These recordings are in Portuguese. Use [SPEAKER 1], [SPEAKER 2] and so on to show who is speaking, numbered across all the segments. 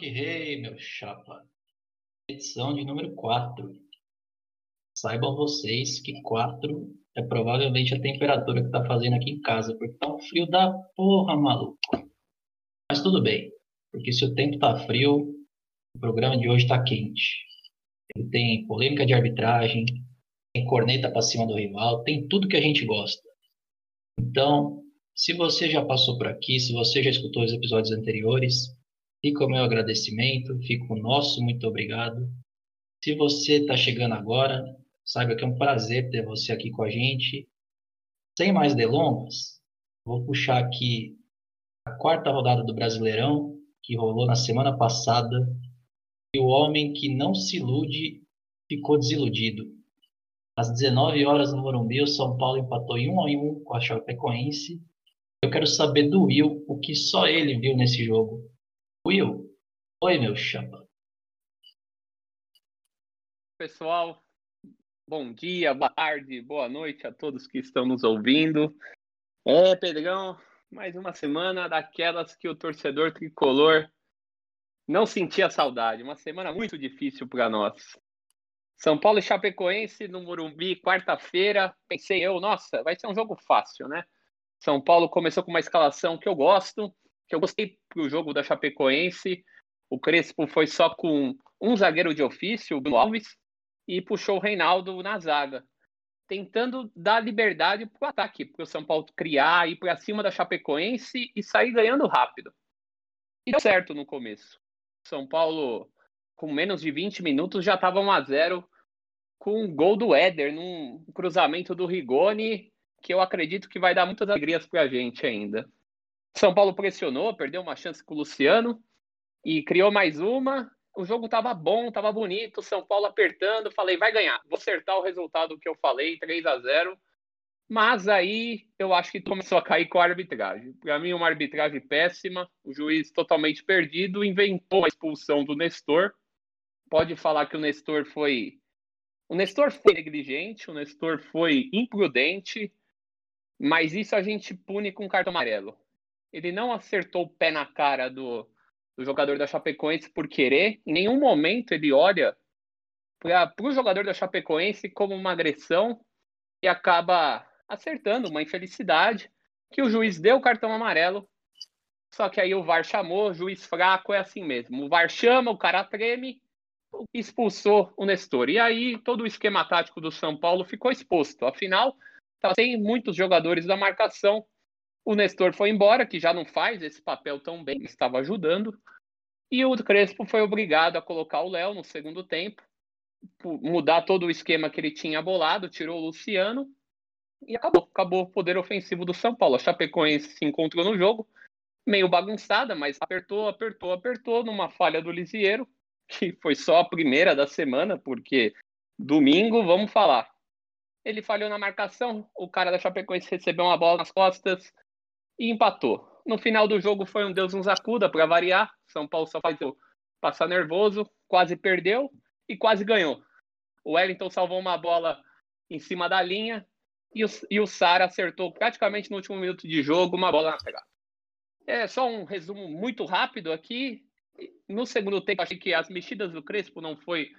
[SPEAKER 1] Choque Rei, meu chapa. Edição de número 4. Saibam vocês que 4 é provavelmente a temperatura que tá fazendo aqui em casa, porque tá um frio da porra, maluco. Mas tudo bem, porque se o tempo tá frio, o programa de hoje tá quente. Ele tem polêmica de arbitragem, tem corneta para cima do rival, tem tudo que a gente gosta. Então, se você já passou por aqui, se você já escutou os episódios anteriores, fica o meu agradecimento, fica o nosso muito obrigado. Se você está chegando agora, saiba que é um prazer ter você aqui com a gente. Sem mais delongas, vou puxar aqui a quarta rodada do Brasileirão, que rolou na semana passada, e o homem que não se ilude ficou desiludido. Às 19 horas no Morumbi, o São Paulo empatou em 1 a 1 com a Chapecoense. Eu quero saber do Will o que só ele viu nesse jogo. Will, oi meu chapa.
[SPEAKER 2] Pessoal, bom dia, boa tarde, boa noite a todos que estão nos ouvindo. É, Pedrão, mais uma semana daquelas que o torcedor tricolor não sentia saudade. Uma semana muito difícil para nós. São Paulo e Chapecoense no Morumbi, quarta-feira. Pensei eu, nossa, vai ser um jogo fácil, né? São Paulo começou com uma escalação que eu gosto, que eu gostei pro jogo da Chapecoense. O Crespo foi só com um zagueiro de ofício, o Alves, e puxou o Reinaldo na zaga, tentando dar liberdade para o ataque, para o São Paulo criar, ir para cima da Chapecoense e sair ganhando rápido. E deu certo no começo. São Paulo, com menos de 20 minutos, já estava 1 a 0 com um gol do Éder, num cruzamento do Rigoni, que eu acredito que vai dar muitas alegrias para a gente ainda. São Paulo pressionou, perdeu uma chance com o Luciano e criou mais uma. O jogo estava bom, estava bonito, São Paulo apertando. Falei, vai ganhar, vou acertar o resultado que eu falei, 3 a 0 Mas aí eu acho que começou a cair com a arbitragem. Para mim, uma arbitragem péssima, o juiz totalmente perdido, inventou a expulsão do Nestor. Pode falar que o Nestor foi. O Nestor foi negligente, o Nestor foi imprudente, mas isso a gente pune com cartão amarelo ele não acertou o pé na cara do, do jogador da Chapecoense por querer. Em nenhum momento ele olha para o jogador da Chapecoense como uma agressão e acaba acertando uma infelicidade que o juiz deu o cartão amarelo. Só que aí o VAR chamou, juiz fraco é assim mesmo. O VAR chama, o cara treme, expulsou o Nestor. E aí todo o esquema tático do São Paulo ficou exposto. Afinal, tá sem muitos jogadores da marcação o Nestor foi embora, que já não faz esse papel tão bem, estava ajudando. E o Crespo foi obrigado a colocar o Léo no segundo tempo, mudar todo o esquema que ele tinha bolado, tirou o Luciano e acabou. Acabou o poder ofensivo do São Paulo. A Chapecoense se encontrou no jogo, meio bagunçada, mas apertou, apertou, apertou numa falha do Lisieiro, que foi só a primeira da semana, porque domingo, vamos falar. Ele falhou na marcação, o cara da Chapecoense recebeu uma bola nas costas, e empatou. No final do jogo foi um Deus nos acuda para variar. São Paulo só faz passar nervoso, quase perdeu e quase ganhou. O Wellington salvou uma bola em cima da linha e o, e o Sara acertou praticamente no último minuto de jogo uma bola na pegada. É só um resumo muito rápido aqui. No segundo tempo, achei que as mexidas do Crespo não foi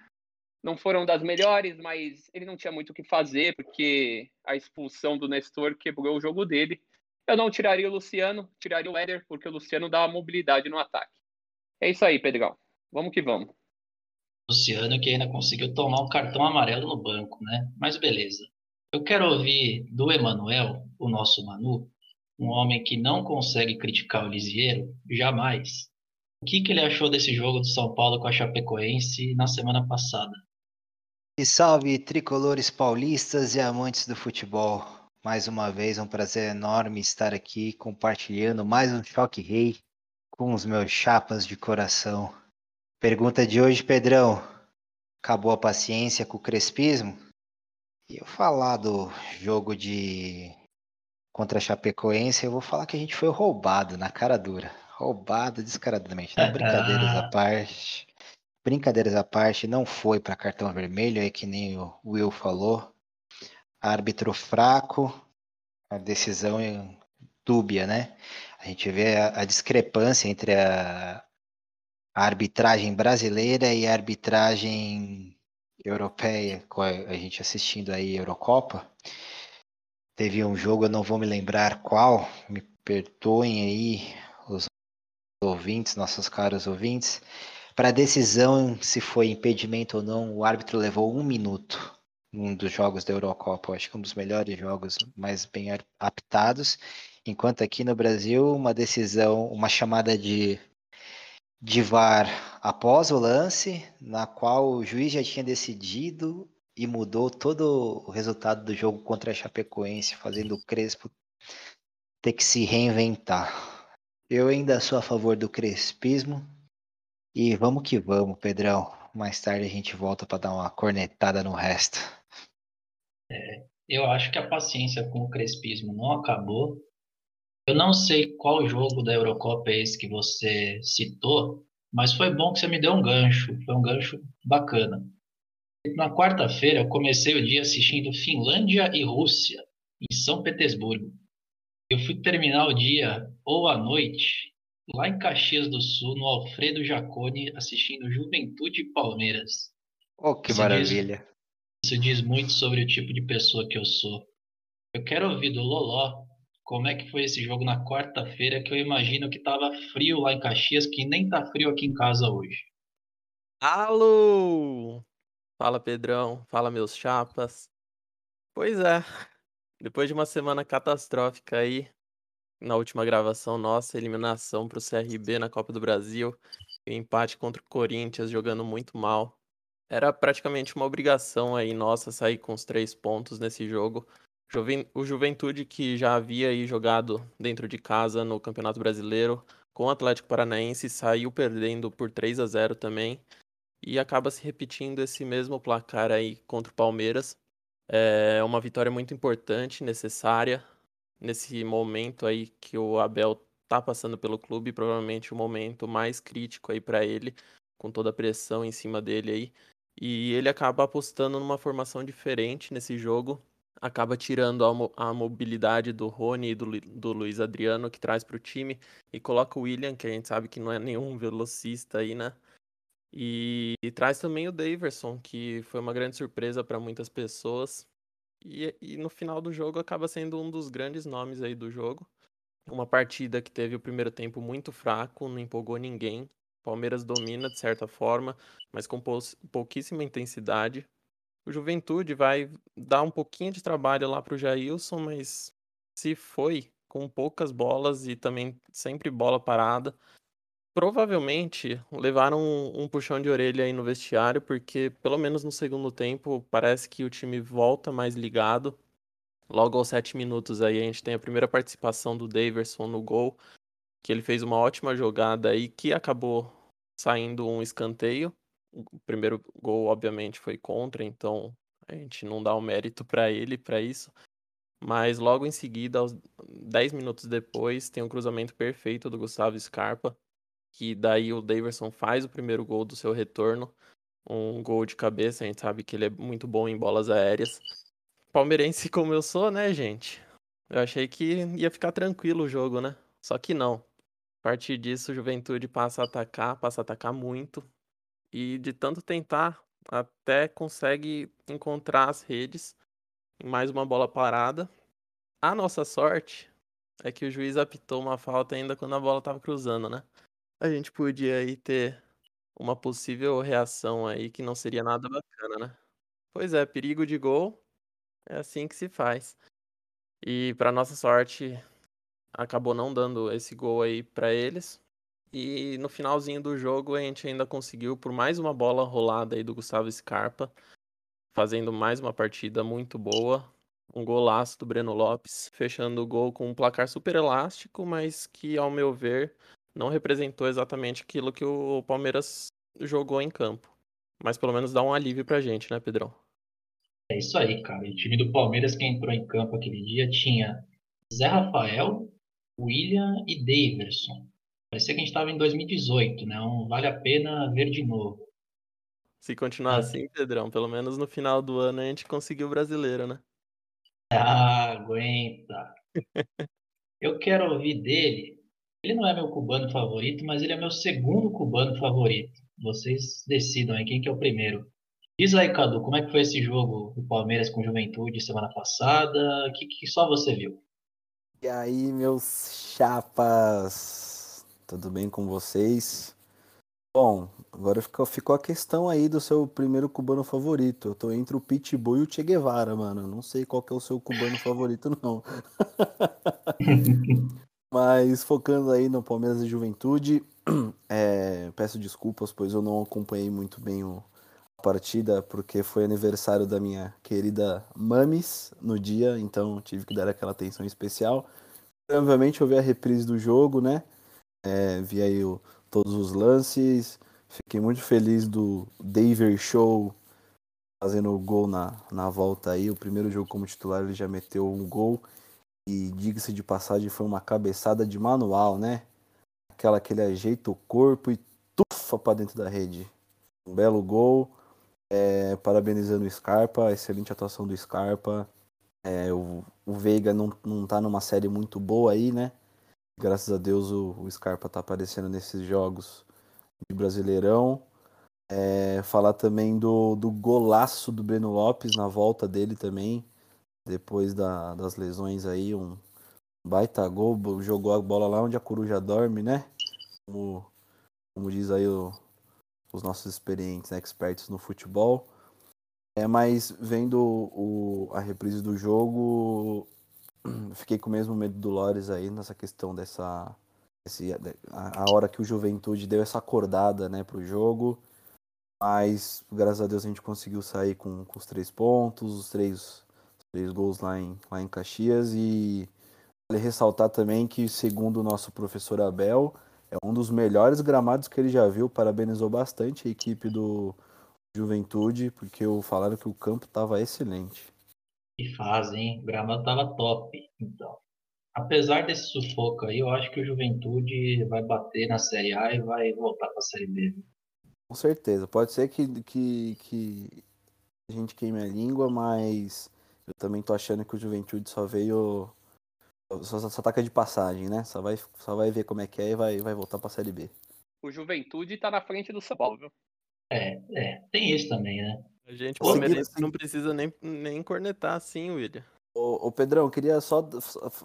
[SPEAKER 2] não foram das melhores, mas ele não tinha muito o que fazer, porque a expulsão do Nestor quebrou o jogo dele. Eu não tiraria o Luciano, tiraria o Éder, porque o Luciano dá uma mobilidade no ataque. É isso aí, Pedrão. Vamos que vamos.
[SPEAKER 1] Luciano que ainda conseguiu tomar um cartão amarelo no banco, né? Mas beleza. Eu quero ouvir do Emanuel, o nosso Manu, um homem que não consegue criticar o Lisieiro, jamais. O que, que ele achou desse jogo do São Paulo com a Chapecoense na semana passada?
[SPEAKER 3] E salve tricolores paulistas e amantes do futebol. Mais uma vez, é um prazer enorme estar aqui compartilhando mais um Choque Rei com os meus chapas de coração. Pergunta de hoje, Pedrão. Acabou a paciência com o crespismo? E eu falar do jogo de contra a Chapecoense, eu vou falar que a gente foi roubado na cara dura. Roubado descaradamente. Não, brincadeiras à parte. Brincadeiras à parte, não foi para cartão vermelho, é que nem o Will falou árbitro fraco, a decisão dúbia, né? A gente vê a, a discrepância entre a, a arbitragem brasileira e a arbitragem europeia, a gente assistindo aí Eurocopa. Teve um jogo, eu não vou me lembrar qual, me perdoem aí os ouvintes, nossos caros ouvintes. Para a decisão se foi impedimento ou não, o árbitro levou um minuto um dos jogos da Eurocopa, acho que um dos melhores jogos, mais bem aptados. Enquanto aqui no Brasil, uma decisão, uma chamada de, de VAR após o lance, na qual o juiz já tinha decidido e mudou todo o resultado do jogo contra a Chapecoense, fazendo o Crespo ter que se reinventar. Eu ainda sou a favor do crespismo. E vamos que vamos, Pedrão. Mais tarde a gente volta para dar uma cornetada no resto.
[SPEAKER 1] É, eu acho que a paciência com o crespismo não acabou. Eu não sei qual jogo da Eurocopa é esse que você citou, mas foi bom que você me deu um gancho. Foi um gancho bacana. Na quarta-feira, eu comecei o dia assistindo Finlândia e Rússia, em São Petersburgo. Eu fui terminar o dia ou à noite, lá em Caxias do Sul, no Alfredo Jaconi, assistindo Juventude e Palmeiras.
[SPEAKER 3] Oh, que maravilha!
[SPEAKER 1] Isso diz muito sobre o tipo de pessoa que eu sou. Eu quero ouvir do Loló como é que foi esse jogo na quarta-feira, que eu imagino que estava frio lá em Caxias, que nem tá frio aqui em casa hoje.
[SPEAKER 4] Alô! Fala, Pedrão. Fala, meus chapas. Pois é. Depois de uma semana catastrófica aí, na última gravação nossa, eliminação para o CRB na Copa do Brasil, e empate contra o Corinthians jogando muito mal. Era praticamente uma obrigação aí nossa sair com os três pontos nesse jogo. O Juventude, que já havia aí jogado dentro de casa no Campeonato Brasileiro, com o Atlético Paranaense, saiu perdendo por 3 a 0 também e acaba se repetindo esse mesmo placar aí contra o Palmeiras. É uma vitória muito importante, necessária, nesse momento aí que o Abel tá passando pelo clube, provavelmente o momento mais crítico aí para ele, com toda a pressão em cima dele aí. E ele acaba apostando numa formação diferente nesse jogo, acaba tirando a, mo a mobilidade do Rony e do, do Luiz Adriano, que traz para o time, e coloca o William, que a gente sabe que não é nenhum velocista aí, né? E, e, traz também o Daverson, que foi uma grande surpresa para muitas pessoas. E, e, no final do jogo acaba sendo um dos grandes nomes aí do jogo. Uma partida que teve o primeiro tempo muito fraco, não empolgou ninguém. Palmeiras domina de certa forma, mas com pouquíssima intensidade. O Juventude vai dar um pouquinho de trabalho lá para o Jailson, mas se foi com poucas bolas e também sempre bola parada, Provavelmente levaram um, um puxão de orelha aí no vestiário, porque pelo menos no segundo tempo parece que o time volta mais ligado. Logo aos sete minutos aí a gente tem a primeira participação do Daverson no gol, que ele fez uma ótima jogada aí que acabou saindo um escanteio. O primeiro gol obviamente foi contra, então a gente não dá o mérito para ele para isso. Mas logo em seguida, aos 10 minutos depois, tem um cruzamento perfeito do Gustavo Scarpa que daí o Daverson faz o primeiro gol do seu retorno, um gol de cabeça, a gente sabe que ele é muito bom em bolas aéreas. Palmeirense como eu sou, né, gente? Eu achei que ia ficar tranquilo o jogo, né? Só que não. A partir disso, Juventude passa a atacar, passa a atacar muito. E de tanto tentar, até consegue encontrar as redes mais uma bola parada. A nossa sorte é que o juiz apitou uma falta ainda quando a bola estava cruzando, né? a gente podia aí ter uma possível reação aí que não seria nada bacana, né? Pois é, perigo de gol é assim que se faz. E para nossa sorte, acabou não dando esse gol aí para eles. E no finalzinho do jogo a gente ainda conseguiu por mais uma bola rolada aí do Gustavo Scarpa, fazendo mais uma partida muito boa. Um golaço do Breno Lopes, fechando o gol com um placar super elástico, mas que ao meu ver não representou exatamente aquilo que o Palmeiras jogou em campo. Mas pelo menos dá um alívio pra gente, né, Pedrão?
[SPEAKER 1] É isso aí, cara. O time do Palmeiras que entrou em campo aquele dia tinha Zé Rafael, William e Daverson. Parecia que a gente estava em 2018, né? Um vale a pena ver de novo.
[SPEAKER 4] Se continuar assim, Pedrão, pelo menos no final do ano a gente conseguiu o brasileiro, né?
[SPEAKER 1] Ah, aguenta. Eu quero ouvir dele Ele não é meu cubano favorito, mas ele é meu segundo cubano favorito. Vocês decidam aí quem que é o primeiro. Diz aí, Cadu, como é que foi esse jogo do Palmeiras com Juventude semana passada? O que, que só você viu?
[SPEAKER 5] E aí, meus chapas, tudo bem com vocês? Bom, agora ficou, ficou a questão aí do seu primeiro cubano favorito. Eu tô entre o Pitbull e o Che Guevara, mano. Não sei qual que é o seu cubano favorito, não. Mas focando aí no Palmeiras e Juventude, é, peço desculpas, pois eu não acompanhei muito bem o, partida, porque foi aniversário da minha querida Mamis no dia, então tive que dar aquela atenção especial. Obviamente eu vi a reprise do jogo, né? É, vi aí o, todos os lances. Fiquei muito feliz do David Show fazendo o gol na, na volta aí. O primeiro jogo como titular ele já meteu um gol. E diga-se de passagem, foi uma cabeçada de manual, né? Aquela que ele ajeita o corpo e tufa para dentro da rede. Um belo gol. É, parabenizando o Scarpa, excelente atuação do Scarpa. É, o, o Veiga não, não tá numa série muito boa aí, né? Graças a Deus o, o Scarpa tá aparecendo nesses jogos de Brasileirão. É, falar também do, do golaço do Breno Lopes na volta dele também depois da, das lesões aí, um baita gol, jogou a bola lá onde a coruja dorme, né? Como, como diz aí o, os nossos experientes, expertos no futebol. É, mas vendo o, a reprise do jogo, fiquei com o mesmo medo do Lores aí nessa questão dessa. Esse, a, a hora que o Juventude deu essa acordada né, pro jogo. Mas graças a Deus a gente conseguiu sair com, com os três pontos, os três Três gols lá em, lá em Caxias e vale ressaltar também que, segundo o nosso professor Abel, é um dos melhores gramados que ele já viu. Parabenizou bastante a equipe do Juventude, porque falaram que o campo estava excelente.
[SPEAKER 1] Que fase, hein? O gramado estava top, então. Apesar desse sufoco aí, eu acho que o Juventude vai bater na Série A e vai voltar para a Série B.
[SPEAKER 5] Com certeza. Pode ser que, que, que a gente queime a língua, mas eu também tô achando que o Juventude só veio. Só, só taca de passagem, né? Só vai, só vai ver como é que é e vai, vai voltar pra Série B.
[SPEAKER 2] O Juventude tá na frente do São Paulo, viu?
[SPEAKER 1] É, é, tem isso também, né?
[SPEAKER 4] A gente palmeirense não precisa nem, nem cornetar assim, William.
[SPEAKER 5] Ô, ô Pedrão, queria só,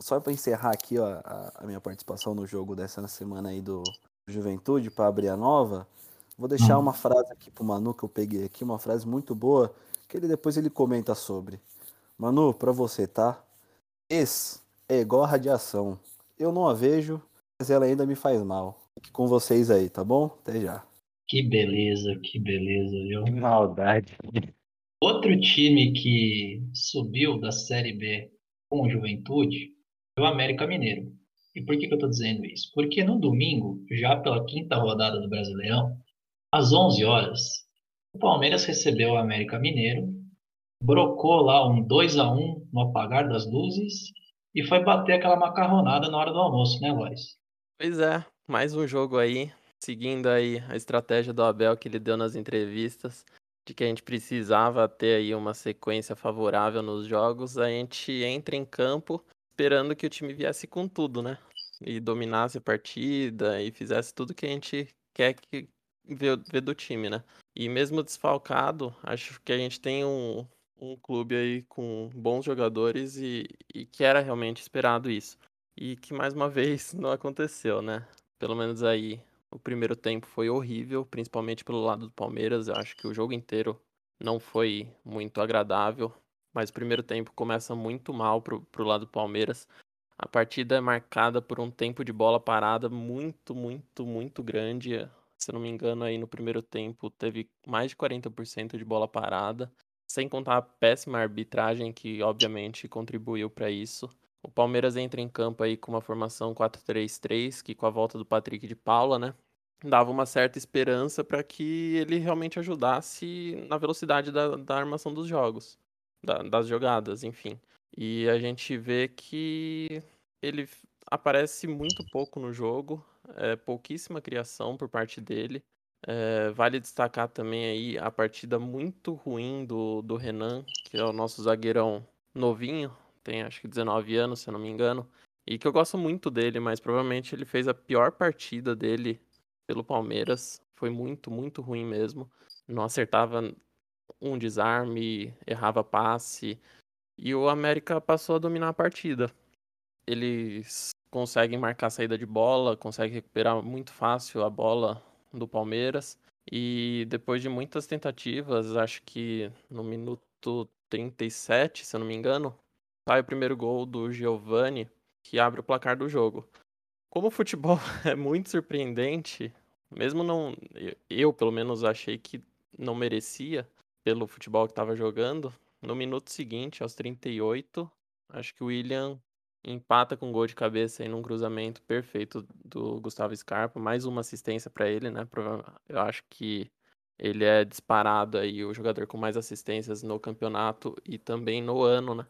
[SPEAKER 5] só para encerrar aqui ó, a, a, minha participação no jogo dessa semana aí do Juventude, para abrir a nova, vou deixar uma frase aqui pro Manu que eu peguei aqui, uma frase muito boa, que ele depois ele comenta sobre. Manu, para você, tá? Ex é igual a radiação. Eu não a vejo, mas ela ainda me faz mal. Fique com vocês aí, tá bom? Até já.
[SPEAKER 1] Que beleza, que beleza, viu?
[SPEAKER 3] Que maldade.
[SPEAKER 1] Outro time que subiu da Série B com Juventude foi o América Mineiro. E por que, que eu estou dizendo isso? Porque no domingo, já pela quinta rodada do Brasileirão, às 11 horas, o Palmeiras recebeu o América Mineiro brocou lá um 2 a 1 no apagar das luzes e foi bater aquela macarronada na hora do almoço, né, Lois?
[SPEAKER 4] Pois é, mais um jogo aí, seguindo aí a estratégia do Abel que ele deu nas entrevistas, de que a gente precisava ter aí uma sequência favorável nos jogos, a gente entra em campo esperando que o time viesse com tudo, né? E dominasse a partida e fizesse tudo que a gente quer que ver, do time, né? E mesmo desfalcado, acho que a gente tem um, um clube aí com bons jogadores e, e que era realmente esperado isso. E que mais uma vez não aconteceu, né? Pelo menos aí o primeiro tempo foi horrível, principalmente pelo lado do Palmeiras. Eu acho que o jogo inteiro não foi muito agradável, mas o primeiro tempo começa muito mal pro, pro lado do Palmeiras. A partida é marcada por um tempo de bola parada muito, muito, muito grande. Se eu não me engano, aí no primeiro tempo teve mais de 40% de bola parada sem contar a péssima arbitragem que obviamente contribuiu para isso. O Palmeiras entra em campo aí com uma formação 4-3-3, que com a volta do Patrick de Paula, né, dava uma certa esperança para que ele realmente ajudasse na velocidade da, da armação dos jogos, da, das jogadas, enfim. E a gente vê que ele aparece muito pouco no jogo, é pouquíssima criação por parte dele. É, vale destacar também aí a partida muito ruim do, do Renan, que é o nosso zagueirão novinho, tem acho que 19 anos, se eu não me engano, e que eu gosto muito dele, mas provavelmente ele fez a pior partida dele pelo Palmeiras. Foi muito, muito ruim mesmo. Não acertava um desarme, errava passe. E o América passou a dominar a partida. Eles conseguem marcar a saída de bola, conseguem recuperar muito fácil a bola do Palmeiras. E depois de muitas tentativas, acho que no minuto 37, se eu não me engano, sai o primeiro gol do Giovani, que abre o placar do jogo. Como o futebol é muito surpreendente, mesmo não. Eu, pelo menos, achei que não merecia pelo futebol que estava jogando. No minuto seguinte, aos 38, acho que o William empata com um gol de cabeça em num cruzamento perfeito do Gustavo Scarpa, mais uma assistência para ele, né? Eu acho que ele é disparado aí o jogador com mais assistências no campeonato e também no ano, né?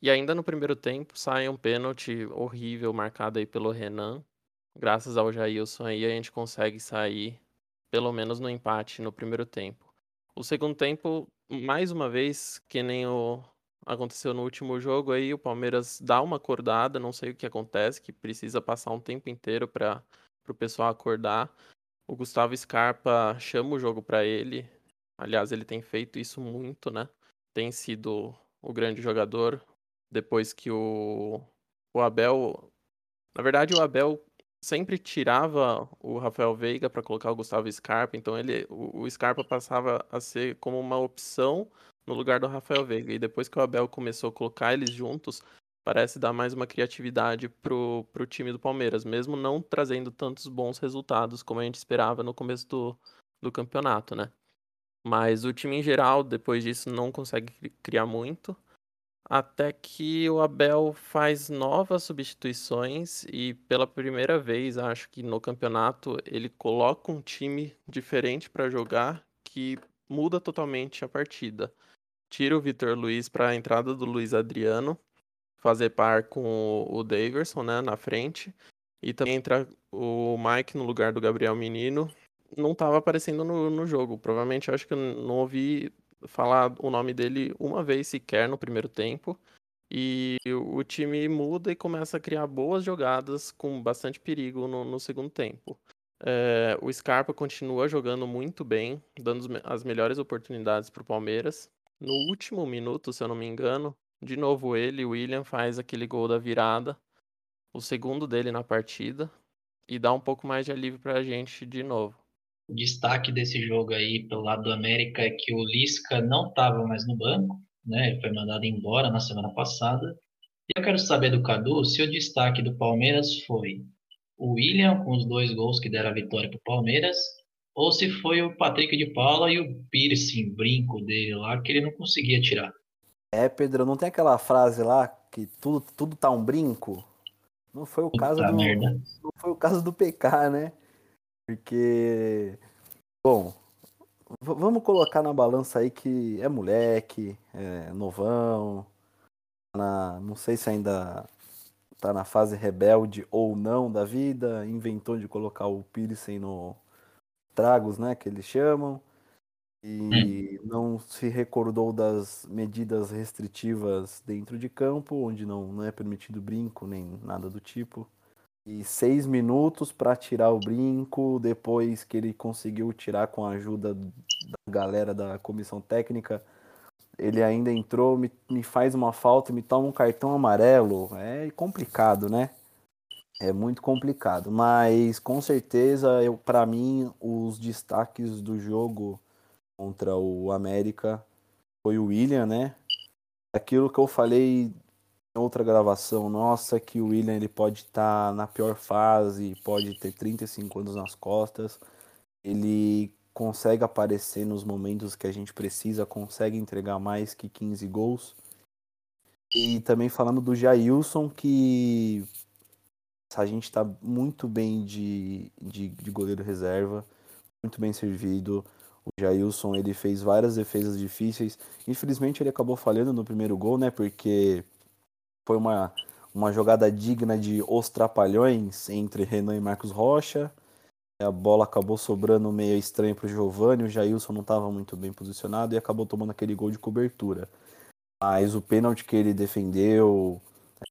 [SPEAKER 4] E ainda no primeiro tempo sai um pênalti horrível marcado aí pelo Renan. Graças ao Jailson aí a gente consegue sair pelo menos no empate no primeiro tempo. O segundo tempo, mais uma vez, que nem o aconteceu no último jogo aí, o Palmeiras dá uma acordada, não sei o que acontece, que precisa passar um tempo inteiro para o pessoal acordar. O Gustavo Scarpa chama o jogo para ele. Aliás, ele tem feito isso muito, né? Tem sido o grande jogador depois que o, o Abel. Na verdade, o Abel sempre tirava o Rafael Veiga para colocar o Gustavo Scarpa, então ele, o, o Scarpa passava a ser como uma opção no lugar do Rafael Veiga. E depois que o Abel começou a colocar eles juntos, parece dar mais uma criatividade pro, pro time do Palmeiras, mesmo não trazendo tantos bons resultados como a gente esperava no começo do, do campeonato, né? Mas o time em geral, depois disso, não consegue criar muito. Até que o Abel faz novas substituições e pela primeira vez, acho que no campeonato, ele coloca um time diferente para jogar que muda totalmente a partida. Tira o Vitor Luiz para a entrada do Luiz Adriano, fazer par com o Daverson né, na frente. E também entra o Mike no lugar do Gabriel Menino. Não estava aparecendo no, no jogo. Provavelmente acho que eu não ouvi falar o nome dele uma vez sequer no primeiro tempo. E o time muda e começa a criar boas jogadas com bastante perigo no, no segundo tempo. É, o Scarpa continua jogando muito bem, dando as melhores oportunidades para o Palmeiras. No último minuto, se eu não me engano, de novo ele, o William, faz aquele gol da virada, o segundo dele na partida, e dá um pouco mais de alívio para a gente de novo.
[SPEAKER 1] O destaque desse jogo aí pelo lado do América é que o Lisca não estava mais no banco, né? Ele foi mandado embora na semana passada. E eu quero saber do Cadu se o destaque do Palmeiras foi o William com os dois gols que deram a vitória para o Palmeiras, ou se foi o Patrick de Paula e o piercing, brinco dele lá, que ele não conseguia tirar.
[SPEAKER 5] É, Pedro, não tem aquela frase lá que tudo, tudo tá um brinco? Não foi o
[SPEAKER 1] Puta
[SPEAKER 5] caso do.
[SPEAKER 1] merda.
[SPEAKER 5] Não foi o caso do PK, né? Porque, bom, vamos colocar na balança aí que é moleque, é novão, na, não sei se ainda tá na fase rebelde ou não da vida, inventou de colocar o piercing no tragos, né, que eles chamam, e não se recordou das medidas restritivas dentro de campo, onde não, não é permitido brinco nem nada do tipo e seis minutos para tirar o brinco. Depois que ele conseguiu tirar com a ajuda da galera da comissão técnica, ele ainda entrou, me, me faz uma falta, me toma um cartão amarelo. É complicado, né? É muito complicado, mas com certeza para mim os destaques do jogo contra o América foi o William, né? Aquilo que eu falei outra gravação nossa que o William ele pode estar na pior fase, pode ter 35 anos nas costas. Ele consegue aparecer nos momentos que a gente precisa, consegue entregar mais que 15 gols. E também falando do Jailson, que a gente está muito bem de, de, de goleiro reserva, muito bem servido. O Jailson ele fez várias defesas difíceis. Infelizmente ele acabou falhando no primeiro gol, né? Porque foi uma, uma jogada digna de os trapalhões entre Renan e Marcos Rocha. A bola acabou sobrando meio estranho para o Giovanni. O Jailson não estava muito bem posicionado e acabou tomando aquele gol de cobertura. Mas o pênalti que ele defendeu,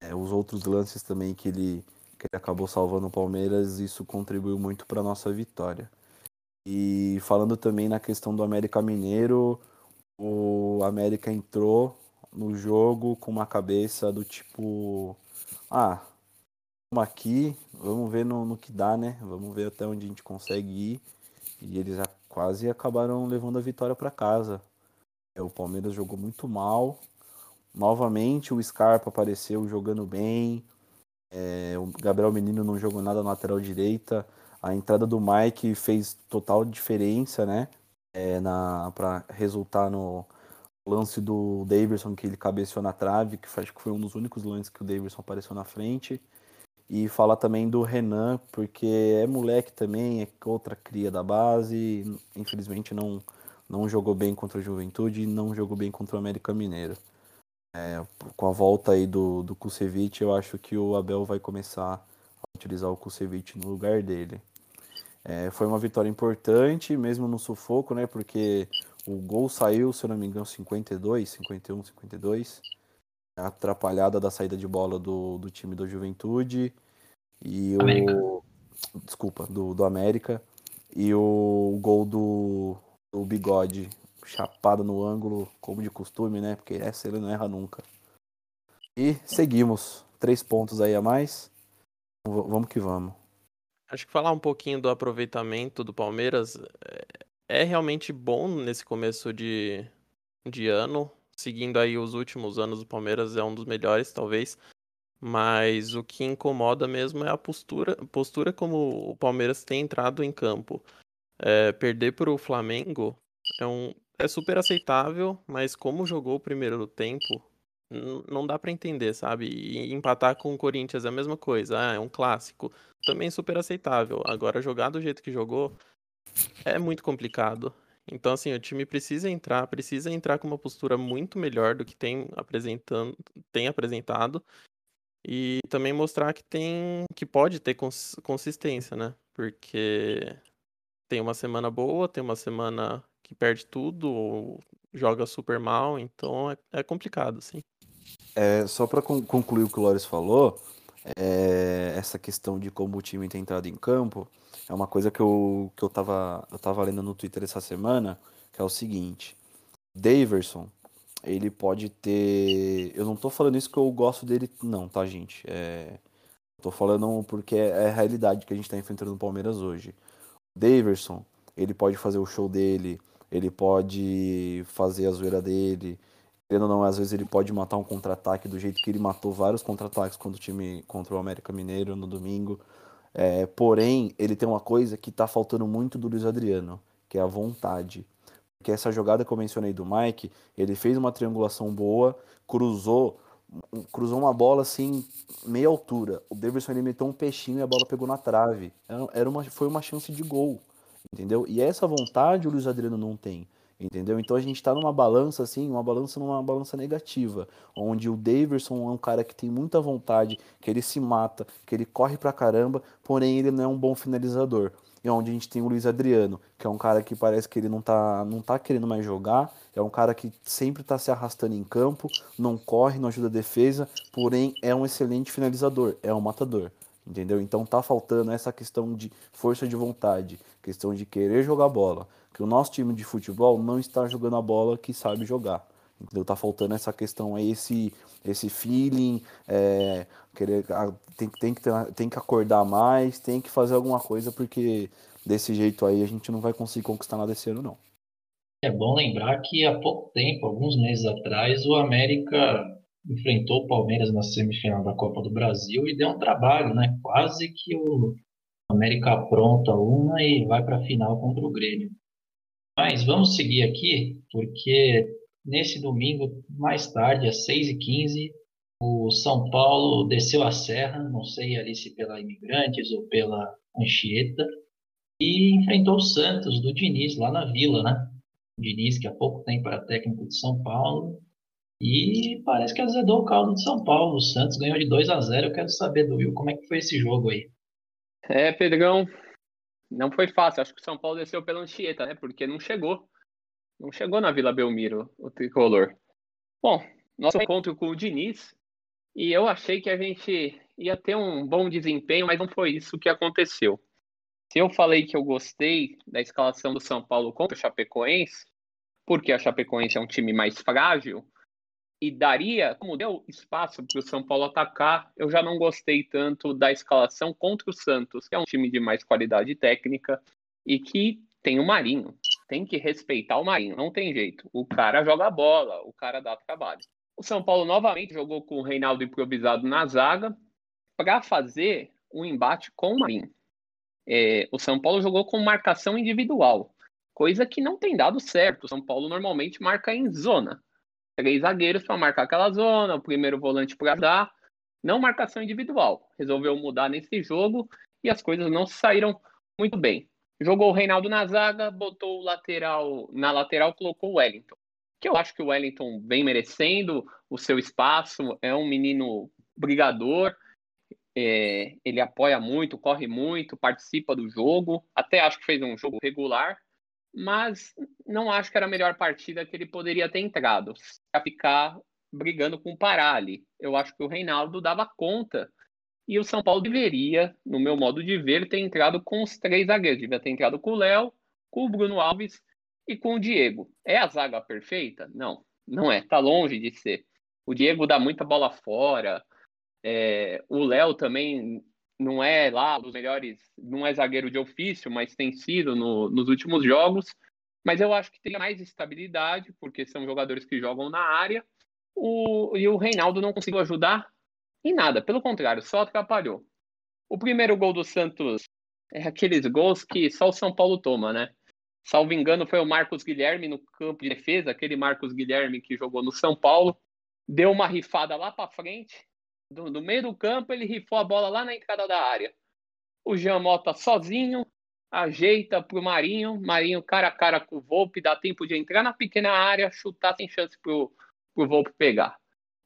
[SPEAKER 5] É, os outros lances também que ele, que ele acabou salvando o Palmeiras, isso contribuiu muito para nossa vitória. E falando também na questão do América Mineiro, o América entrou no jogo com uma cabeça do tipo: ah, vamos aqui, vamos ver no, no que dá, né? Vamos ver até onde a gente consegue ir. E eles quase acabaram levando a vitória para casa. É, o Palmeiras jogou muito mal. Novamente o Scarpa apareceu jogando bem. É, o Gabriel Menino não jogou nada na lateral direita. A entrada do Mike fez total diferença, né? É, para resultar no lance do Davidson que ele cabeceou na trave, que acho que foi um dos únicos lances que o Davidson apareceu na frente. E falar também do Renan, porque é moleque também, é outra cria da base. Infelizmente não, não jogou bem contra o Juventude e não jogou bem contra o América Mineiro. É, com a volta aí do, do Kusevich, eu acho que o Abel vai começar a utilizar o Kusevich no lugar dele. É, foi uma vitória importante, mesmo no sufoco, né? Porque o gol saiu, se eu não me engano, 52, 51, 52 atrapalhada da saída de bola do, do time do Juventude e
[SPEAKER 1] América.
[SPEAKER 5] o desculpa do, do América e o gol do, do Bigode chapado no ângulo como de costume né? Porque essa ele não erra nunca. E seguimos. Três pontos aí a mais. V vamos que vamos.
[SPEAKER 4] Acho que falar um pouquinho do aproveitamento do Palmeiras é, é realmente bom nesse começo de, de ano. Seguindo aí os últimos anos, o Palmeiras é um dos melhores, talvez. Mas o que incomoda mesmo é a postura, postura como o Palmeiras tem entrado em campo. É, perder para o Flamengo é, um, é super aceitável, mas como jogou o primeiro tempo, não dá para entender, sabe? E empatar com o Corinthians é a mesma coisa, ah, é um clássico, também super aceitável. Agora, jogar do jeito que jogou é muito complicado. Então, assim, o time precisa entrar, precisa entrar com uma postura muito melhor do que tem apresentando, tem apresentado e também mostrar que tem, que pode ter cons consistência, né? Porque tem uma semana boa, tem uma semana que perde tudo ou joga super mal, então é, é complicado, sim.
[SPEAKER 5] É, só para con concluir o que o Lores falou, é, essa questão de como o time tem entrado em campo, é uma coisa que eu, que eu, tava, eu tava lendo no Twitter essa semana, que é o seguinte. Daverson, ele pode ter... Eu não tô falando isso que eu gosto dele, não, tá, gente? É... Tô falando porque é a realidade que a gente tá enfrentando no Palmeiras hoje. Daverson, ele pode fazer o show dele, ele pode fazer a zoeira dele, querendo ou não, às vezes ele pode matar um contra-ataque do jeito que ele matou vários contra-ataques contra o time contra o América Mineiro no domingo. É, porém, ele tem uma coisa que está faltando muito do Luiz Adriano, que é a vontade. Porque essa jogada que eu mencionei do Mike, ele fez uma triangulação boa, cruzou, cruzou uma bola assim, meia altura. O Davidson limitou um peixinho e a bola pegou na trave. Era uma, foi uma chance de gol, entendeu? E essa vontade o Luiz Adriano não tem. Entendeu? Então a gente está numa balança assim, uma balança numa balança negativa, onde o Daverson é um cara que tem muita vontade, que ele se mata, que ele corre pra caramba, porém ele não é um bom finalizador. E onde a gente tem o Luiz Adriano, que é um cara que parece que ele não tá, não tá querendo mais jogar, é um cara que sempre tá se arrastando em campo, não corre, não ajuda a defesa, porém é um excelente finalizador, é um matador entendeu? Então tá faltando essa questão de força de vontade, questão de querer jogar bola que o nosso time de futebol não está jogando a bola que sabe jogar. Entendeu? Tá faltando essa questão aí, esse, esse feeling, é, querer, tem, tem, que tem que acordar mais, tem que fazer alguma coisa, porque desse jeito aí a gente não vai conseguir conquistar nada esse ano, não.
[SPEAKER 1] É bom lembrar que há pouco tempo, alguns meses atrás, o América enfrentou o Palmeiras na semifinal da Copa do Brasil e deu um trabalho, né? Quase que o América apronta uma e vai para a final contra o Grêmio. Mas vamos seguir aqui, porque nesse domingo, mais tarde, às 6h15, o São Paulo desceu a serra, não sei ali se pela Imigrantes ou pela Anchieta, e enfrentou o Santos do Diniz lá na Vila, né? O Diniz, que há pouco tempo era técnico de São Paulo, e parece que azedou o caldo de São Paulo. O Santos ganhou de 2 a 0 Eu quero saber do Will como é que foi esse jogo aí.
[SPEAKER 2] É, Pedrão, não foi fácil. Acho que o São Paulo desceu pela Anchieta, né? Porque não chegou. Não chegou na Vila Belmiro o tricolor. Bom, nosso encontro com o Diniz E eu achei que a gente ia ter um bom desempenho, mas não foi isso que aconteceu. Se eu falei que eu gostei da escalação do São Paulo contra o Chapecoense, porque a Chapecoense é um time mais frágil, e daria, como deu espaço para o São Paulo atacar, eu já não gostei tanto da escalação contra o Santos, que é um time de mais qualidade técnica e que tem o Marinho. Tem que respeitar o Marinho, não tem jeito. O cara joga bola, o cara dá trabalho. O São Paulo novamente jogou com o Reinaldo improvisado na zaga para fazer um embate com o Marinho. É, o São Paulo jogou com marcação individual, coisa que não tem dado certo. O São Paulo normalmente marca em zona. Três zagueiros para marcar aquela zona, o primeiro volante para dar, não marcação individual. Resolveu mudar nesse jogo e as coisas não saíram muito bem. Jogou o Reinaldo na zaga, botou o lateral na lateral, colocou o Wellington que eu acho que o Wellington vem merecendo o seu espaço, é um menino brigador, é, ele apoia muito, corre muito, participa do jogo, até acho que fez um jogo regular, mas não acho que era a melhor partida que ele poderia ter entrado, para ficar brigando com o Pará ali. Eu acho que o Reinaldo dava conta e o São Paulo deveria, no meu modo de ver, ter entrado com os três zagueiros. Devia ter entrado com o Léo, com o Bruno Alves e com o Diego. É a zaga perfeita? Não, não é. Tá longe de ser. O Diego dá muita bola fora. É, o Léo também não é lá dos melhores, não é zagueiro de ofício, mas tem sido no, nos últimos jogos. Mas eu acho que teria mais estabilidade, porque são jogadores que jogam na área. O, e o Reinaldo não conseguiu ajudar em nada, pelo contrário, só atrapalhou. O primeiro gol do Santos é aqueles gols que só o São Paulo toma, né? salvo engano, foi o Marcos Guilherme no campo de defesa, aquele Marcos Guilherme que jogou no São Paulo, deu uma rifada lá para frente, do, do, meio do campo, ele rifou a bola lá na entrada da área. O Jean Mota sozinho, ajeita pro Marinho, Marinho cara a cara com o Volpe, dá tempo de entrar na pequena área, chutar sem chance pro, pro Volpe pegar.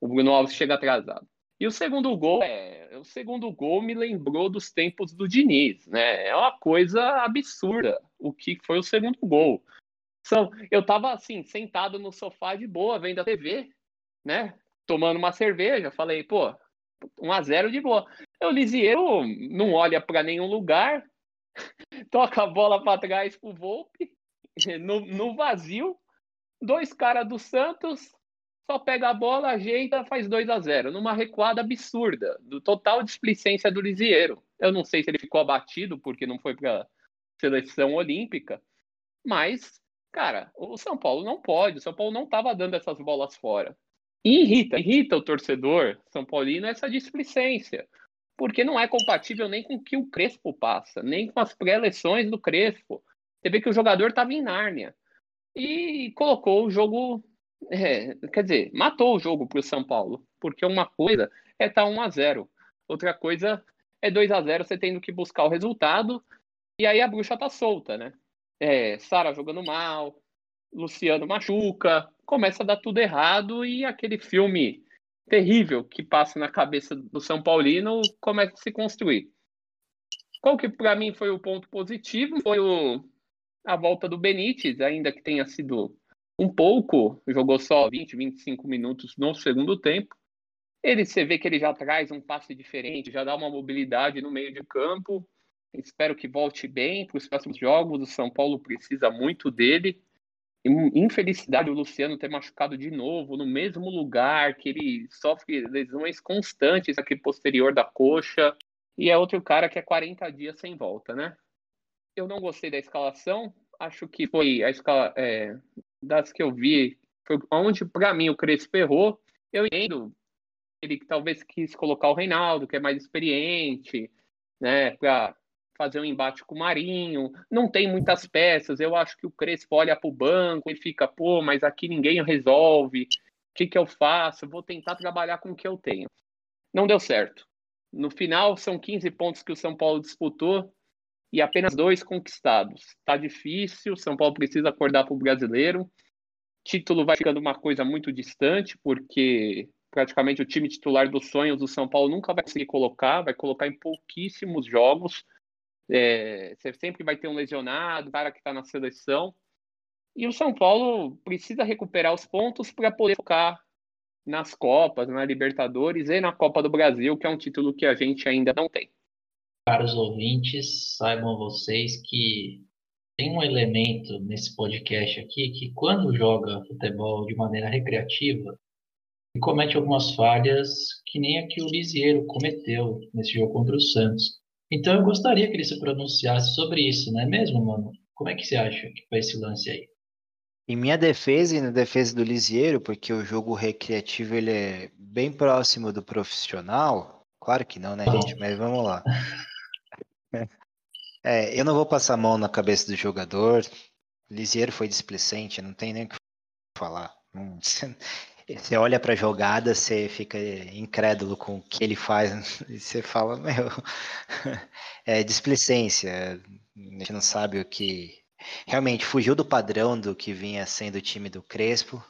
[SPEAKER 2] O Bruno Alves chega atrasado. E o segundo gol, é, o segundo gol me lembrou dos tempos do Diniz, né? É uma coisa absurda o que foi o segundo gol. São, eu tava assim, sentado no sofá de boa, vendo a TV, né? Tomando uma cerveja, falei, pô, 1 a 0 de boa. O Lisieiro não olha para nenhum lugar, toca a bola para trás pro Volpe, no, no vazio, dois caras do Santos só pega a bola, ajeita, faz 2 a 0 numa recuada absurda, do total displicência do Lisieiro. Eu não sei se ele ficou abatido porque não foi para seleção olímpica, mas, cara, o São Paulo não pode, o São Paulo não estava dando essas bolas fora. E irrita, irrita o torcedor São Paulino essa displicência, porque não é compatível nem com o que o Crespo passa, nem com as pré-eleições do Crespo. Você vê que o jogador estava em Nárnia e colocou o jogo é, quer dizer, matou o jogo para o São Paulo, porque uma coisa é estar tá 1 a 0 outra coisa é 2 a 0 você tendo que buscar o resultado, e aí a bruxa tá solta, né? É, Sara jogando mal, Luciano machuca, começa a dar tudo errado e aquele filme terrível que passa na cabeça do São Paulino começa a se construir. Qual que para mim foi o ponto positivo? Foi o, a volta do Benítez, ainda que tenha sido um pouco, jogou só 20, 25 minutos no segundo tempo. Ele, você vê que ele já traz um passe diferente, já dá uma mobilidade no meio de campo. Espero que volte bem para os próximos jogos. O São Paulo precisa muito dele. Infelicidade o Luciano ter machucado de novo no mesmo lugar, que ele sofre lesões constantes aqui posterior da coxa. E é outro cara que é 40 dias sem volta, né? Eu não gostei da escalação. Acho que foi a escala, é, das que eu vi, foi onde para mim o Crespo errou. Eu entendo ele talvez quis colocar o Reinaldo, que é mais experiente, né, para fazer um embate com o Marinho. Não tem muitas peças. Eu acho que o Crespo olha para o banco e fica, pô, mas aqui ninguém resolve. O que, que eu faço? Vou tentar trabalhar com o que eu tenho. Não deu certo. No final, são 15 pontos que o São Paulo disputou e apenas dois conquistados. Está difícil, São Paulo precisa acordar para o brasileiro. Título vai ficando uma coisa muito distante, porque praticamente o time titular dos sonhos do São Paulo nunca vai conseguir colocar, vai colocar em pouquíssimos jogos. É, você sempre vai ter um lesionado, cara que está na seleção. E o São Paulo precisa recuperar os pontos para poder focar nas Copas, na Libertadores e na Copa do Brasil, que é um título que a gente ainda não tem.
[SPEAKER 1] Caros ouvintes, saibam vocês que tem um elemento nesse podcast aqui que quando joga futebol de maneira recreativa, comete algumas falhas que nem a que o Lisieiro cometeu nesse jogo contra o Santos. Então eu gostaria que ele se pronunciasse sobre isso, não é mesmo, mano? Como é que você acha que foi esse lance aí?
[SPEAKER 3] Em minha defesa e na defesa do Lisieiro, porque o jogo recreativo ele é bem próximo do profissional, claro que não, né, gente? Mas vamos lá. É, eu não vou passar a mão na cabeça do jogador. Lisieiro foi displicente, não tem nem o que falar. Você olha para a jogada, você fica incrédulo com o que ele faz e você fala, meu, é displicência. A gente não sabe o que realmente fugiu do padrão do que vinha sendo o time do Crespo.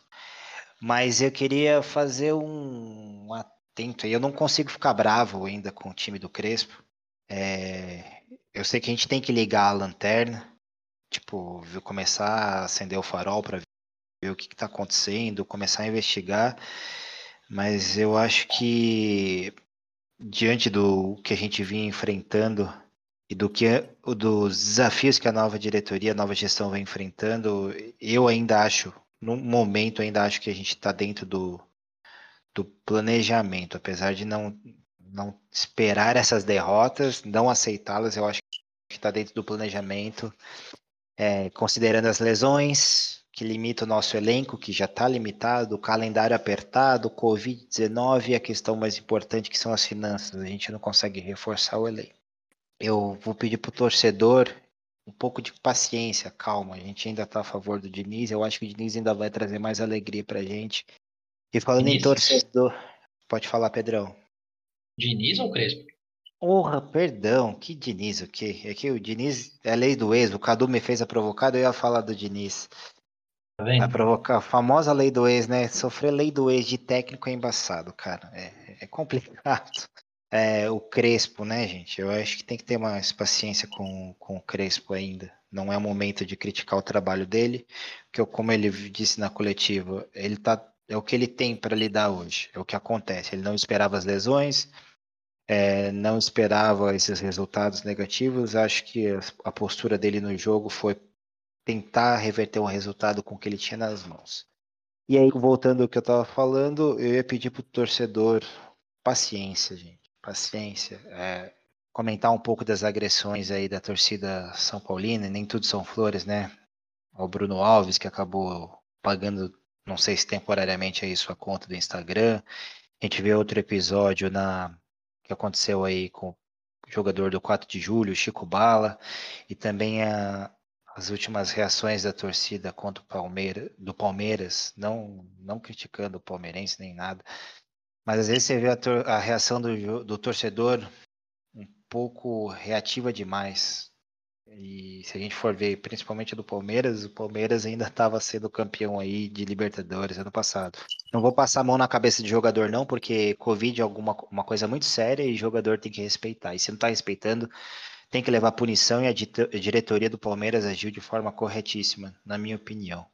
[SPEAKER 3] Mas eu queria fazer um, um atento aí. Eu não consigo ficar bravo ainda com o time do Crespo. É, eu sei que a gente tem que ligar a lanterna, tipo, começar a acender o farol para ver o que está acontecendo, começar a investigar. Mas eu acho que diante do que a gente vinha enfrentando e do que dos desafios que a nova diretoria, a nova gestão vem enfrentando, eu ainda acho, no momento ainda acho que a gente está dentro do, do planejamento, apesar de não não esperar essas derrotas, não aceitá-las, eu acho que está dentro do planejamento, é, considerando as lesões que limitam o nosso elenco, que já está limitado, o calendário apertado, Covid-19 e a questão mais importante que são as finanças, a gente não consegue reforçar o elenco eu vou pedir para o torcedor um pouco de paciência, calma. A gente ainda está a favor do Diniz. Eu acho que o Diniz ainda vai trazer mais alegria para a gente. E falando Diniz. em torcedor, pode falar, Pedrão.
[SPEAKER 1] Diniz ou Crespo?
[SPEAKER 3] Porra, perdão, que Diniz o quê? É que o Diniz é lei do ex, o Cadu me fez a provocada, eu ia falar do Diniz. Vendo? A provocar, a famosa lei do ex, né? Sofrer lei do ex de técnico é embaçado, cara. É, é complicado é, o Crespo, né, gente? Eu acho que tem que ter mais paciência com, com o Crespo ainda. Não é o momento de criticar o trabalho dele, porque como ele disse na coletiva, ele tá é o que ele tem para lidar hoje, é o que acontece. Ele não esperava as lesões, é, não esperava esses resultados negativos. Acho que a postura dele no jogo foi tentar reverter um resultado com o que ele tinha nas mãos. E aí, voltando ao que eu estava falando, eu ia pedir para o torcedor paciência, gente paciência. É, comentar um pouco das agressões aí da torcida São Paulina, nem tudo são flores, né? O Bruno Alves, que acabou pagando, não sei se temporariamente aí sua conta do Instagram. A gente vê outro episódio na que aconteceu aí com o jogador do 4 de julho, Chico Bala, e também a, as últimas reações da torcida contra o Palmeiras, do Palmeiras, não, não criticando o palmeirense nem nada, mas às vezes você vê a, a reação do, do torcedor um pouco reativa demais. E se a gente for ver, principalmente do Palmeiras, o Palmeiras ainda estava sendo campeão aí de Libertadores ano passado. Não vou passar a mão na cabeça de jogador não, porque Covid é alguma uma coisa muito séria e jogador tem que respeitar. E se não está respeitando, tem que levar punição e a diretoria do Palmeiras agiu de forma corretíssima, na minha opinião.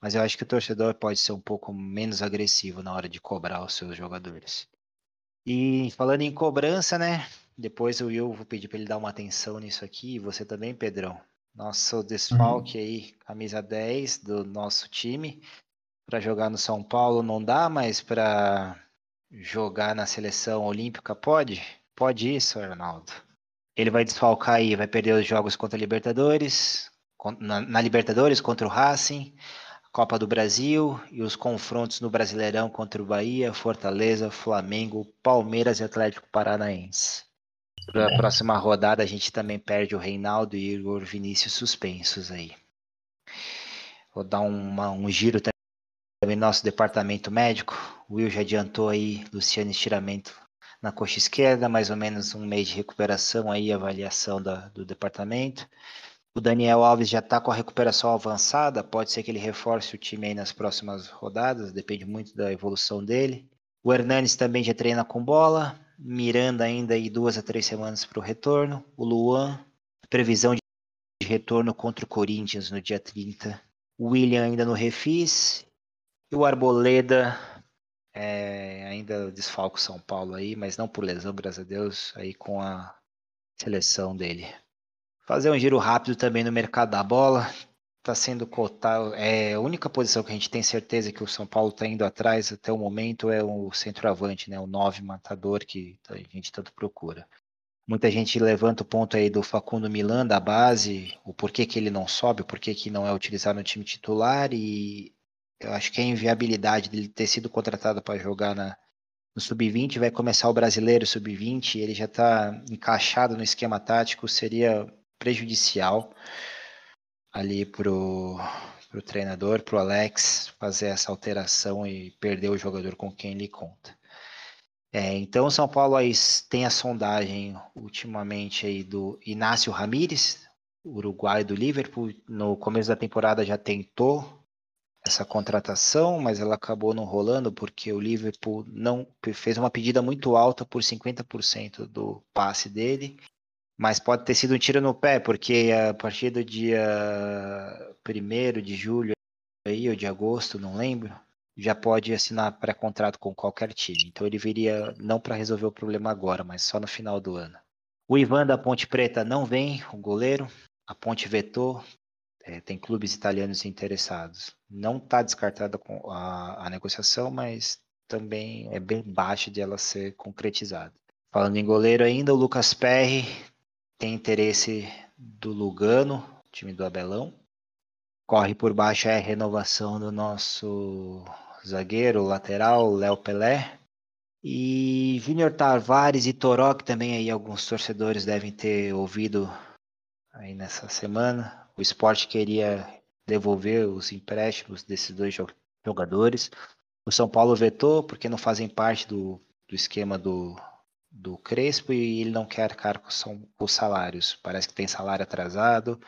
[SPEAKER 3] Mas eu acho que o torcedor pode ser um pouco menos agressivo na hora de cobrar os seus jogadores. E falando em cobrança, né? Depois o Will vou pedir para ele dar uma atenção nisso aqui. E você também, Pedrão. Nosso desfalque uhum. aí, camisa 10 do nosso time. Para jogar no São Paulo não dá, mas para jogar na seleção olímpica pode? Pode isso, Arnaldo. Ele vai desfalcar aí, vai perder os jogos contra a Libertadores, na, na Libertadores contra o Racing, Copa do Brasil e os confrontos no Brasileirão contra o Bahia, Fortaleza, Flamengo, Palmeiras e Atlético Paranaense. Para a é. próxima rodada a gente também perde o Reinaldo e Igor Vinícius suspensos aí. Vou dar uma, um giro também no nosso departamento médico. O Will já adiantou aí Luciano estiramento na coxa esquerda, mais ou menos um mês de recuperação aí, avaliação da, do departamento. O Daniel Alves já está com a recuperação avançada, pode ser que ele reforce o time aí nas próximas rodadas, depende muito da evolução dele. O Hernanes também já treina com bola, Miranda ainda aí duas a três semanas para o retorno. O Luan, previsão de retorno contra o Corinthians no dia 30. O William ainda no refis. E o Arboleda É, ainda desfalco São Paulo aí, mas não por lesão, graças a Deus, aí com a seleção dele. Fazer um giro rápido também no mercado da bola. Está sendo cotado. É a única posição que a gente tem certeza que o São Paulo está indo atrás até o momento é o centroavante, né? O 9 matador que a gente tanto procura. Muita gente levanta o ponto aí do Facundo Milan, da base, o porquê que ele não sobe, o porquê que não é utilizado no time titular e eu acho que a inviabilidade dele ter sido contratado para jogar na, no sub-20, vai começar o brasileiro sub-20, ele já está encaixado no esquema tático, seria prejudicial ali pro, pro treinador, pro Alex, fazer essa alteração e perder o jogador com quem ele conta. É, então o São Paulo aí tem a sondagem ultimamente aí do Inácio Ramírez, uruguaio do Liverpool, no começo da temporada já tentou essa contratação, mas ela acabou não rolando porque o Liverpool não fez uma pedida muito alta por 50% do passe dele, mas pode ter sido um tiro no pé, porque a partir do dia 1 de julho aí, ou de agosto, não lembro, já pode assinar pré-contrato com qualquer time. Então ele viria não para resolver o problema agora, mas só no final do ano. O Ivan da Ponte Preta não vem, o goleiro. A Ponte vetou, é, tem clubes italianos interessados. Não está descartada a, a negociação, mas também é bem baixa de ela ser concretizada. Falando em goleiro ainda, o Lucas Perry tem interesse do Lugano, time do Abelão. Corre por baixo é a renovação do nosso zagueiro lateral, Léo Pelé. E Júnior Tavares e Toró, que também aí alguns torcedores devem ter ouvido aí nessa semana, o esporte queria devolver os empréstimos desses dois jogadores. O São Paulo vetou porque não fazem parte do, do esquema do, do Crespo e ele não quer arcar com, com os salários. Parece que tem salário atrasado.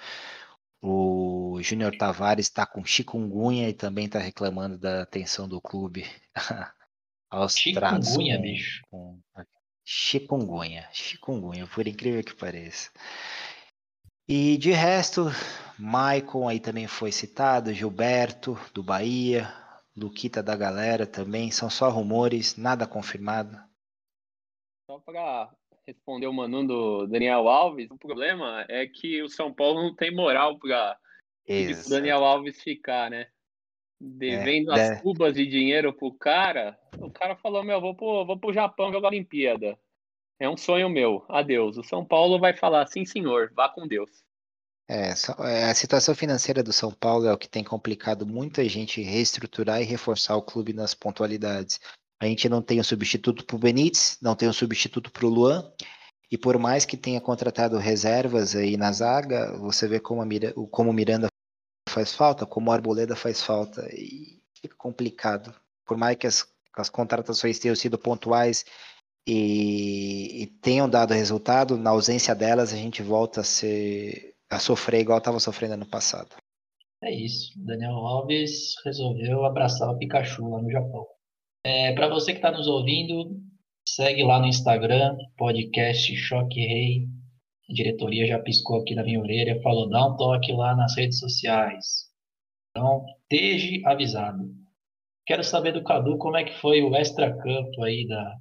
[SPEAKER 3] O Júnior Tavares está com chikungunya e também está reclamando da atenção do clube
[SPEAKER 1] aos tratos. Chikungunya, bicho. Com...
[SPEAKER 3] Chikungunya, chikungunya, por incrível que pareça. E de resto, Maicon aí também foi citado, Gilberto do Bahia, Luquita da galera também, são só rumores, nada confirmado.
[SPEAKER 2] Só para responder o Manu do Daniel Alves, o problema é que o São Paulo não tem moral para o Daniel Alves ficar, né? Devendo é, as é. cubas de dinheiro pro cara, o cara falou, meu, vou pro, vou pro Japão jogar Olimpíada. É um sonho meu. Adeus. O São Paulo vai falar, sim, senhor, vá com Deus.
[SPEAKER 3] É, é, a situação financeira do São Paulo é o que tem complicado muita gente reestruturar e reforçar o clube nas pontualidades. A gente não tem um substituto para o Benítez, não tem um substituto para o Luan, e por mais que tenha contratado reservas aí na zaga, você vê como, Mira, como o Miranda faz falta, como o Arboleda faz falta, e fica complicado. Por mais que as, as contratações tenham sido pontuais e, e, tenham dado resultado, na ausência delas a gente volta a ser a sofrer igual estava sofrendo no passado.
[SPEAKER 1] É isso. Daniel Alves resolveu abraçar o Pikachu lá no Japão. É, Para você que está nos ouvindo, segue lá no Instagram, podcast Choque Rei. A diretoria já piscou aqui na minha orelha, falou: dá um toque lá nas redes sociais. Então, esteja avisado. Quero saber do Cadu como é que foi o extra-campo aí da,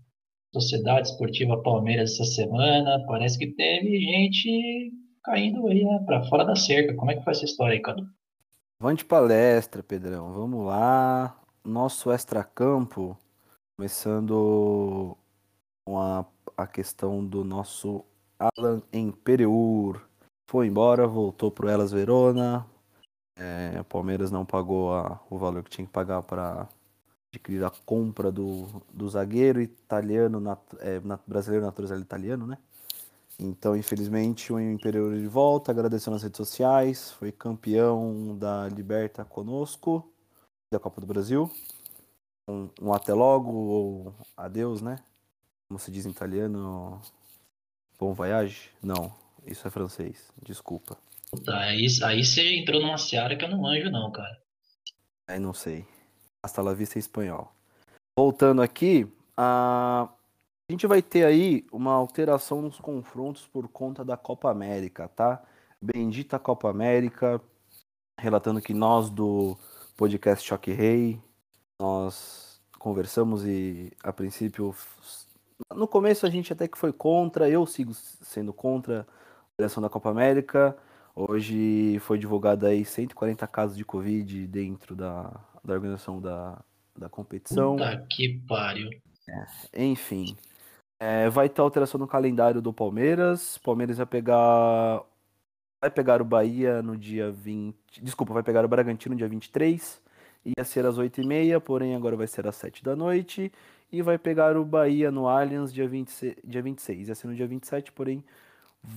[SPEAKER 1] Sociedade Esportiva Palmeiras essa semana. Parece que teve gente caindo aí né, para fora da cerca. Como é que foi essa história aí, Cadu?
[SPEAKER 5] Vamos palestra, Pedrão. Vamos lá. Nosso extracampo, começando com a, a questão do nosso Alan Emperiur. Foi embora, voltou para o Elas Verona. É, o Palmeiras não pagou a, o valor que tinha que pagar para adquirir a compra do, do zagueiro italiano, nat, é, nat, brasileiro naturalizado italiano, né? Então, infelizmente, o Imperial de volta, agradeceu nas redes sociais, foi campeão da Liberta conosco, da Copa do Brasil. Um, um até logo, ou adeus, né? Como se diz em italiano, bom voyage? Não, isso é francês, desculpa.
[SPEAKER 1] Tá, aí, aí você entrou numa seara que eu não anjo não, cara.
[SPEAKER 5] Aí não sei. Hasta la vista em espanhol. Voltando aqui, a... a gente vai ter aí uma alteração nos confrontos por conta da Copa América, tá? Bendita Copa América, relatando que nós do podcast Choque Rei, nós conversamos e a princípio no começo a gente até que foi contra, eu sigo sendo contra a direção da Copa América. Hoje foi divulgado aí 140 casos de Covid dentro da, da organização da, da competição.
[SPEAKER 1] Puta que pariu.
[SPEAKER 5] É, enfim, é, vai ter alteração no calendário do Palmeiras. Palmeiras vai pegar vai pegar o Bahia no dia 20. Desculpa, vai pegar o Bragantino no dia 23. Ia ser às 8h30, porém agora vai ser às 7 da noite. E vai pegar o Bahia no Allianz dia, 20, dia 26. Ia ser no dia 27, porém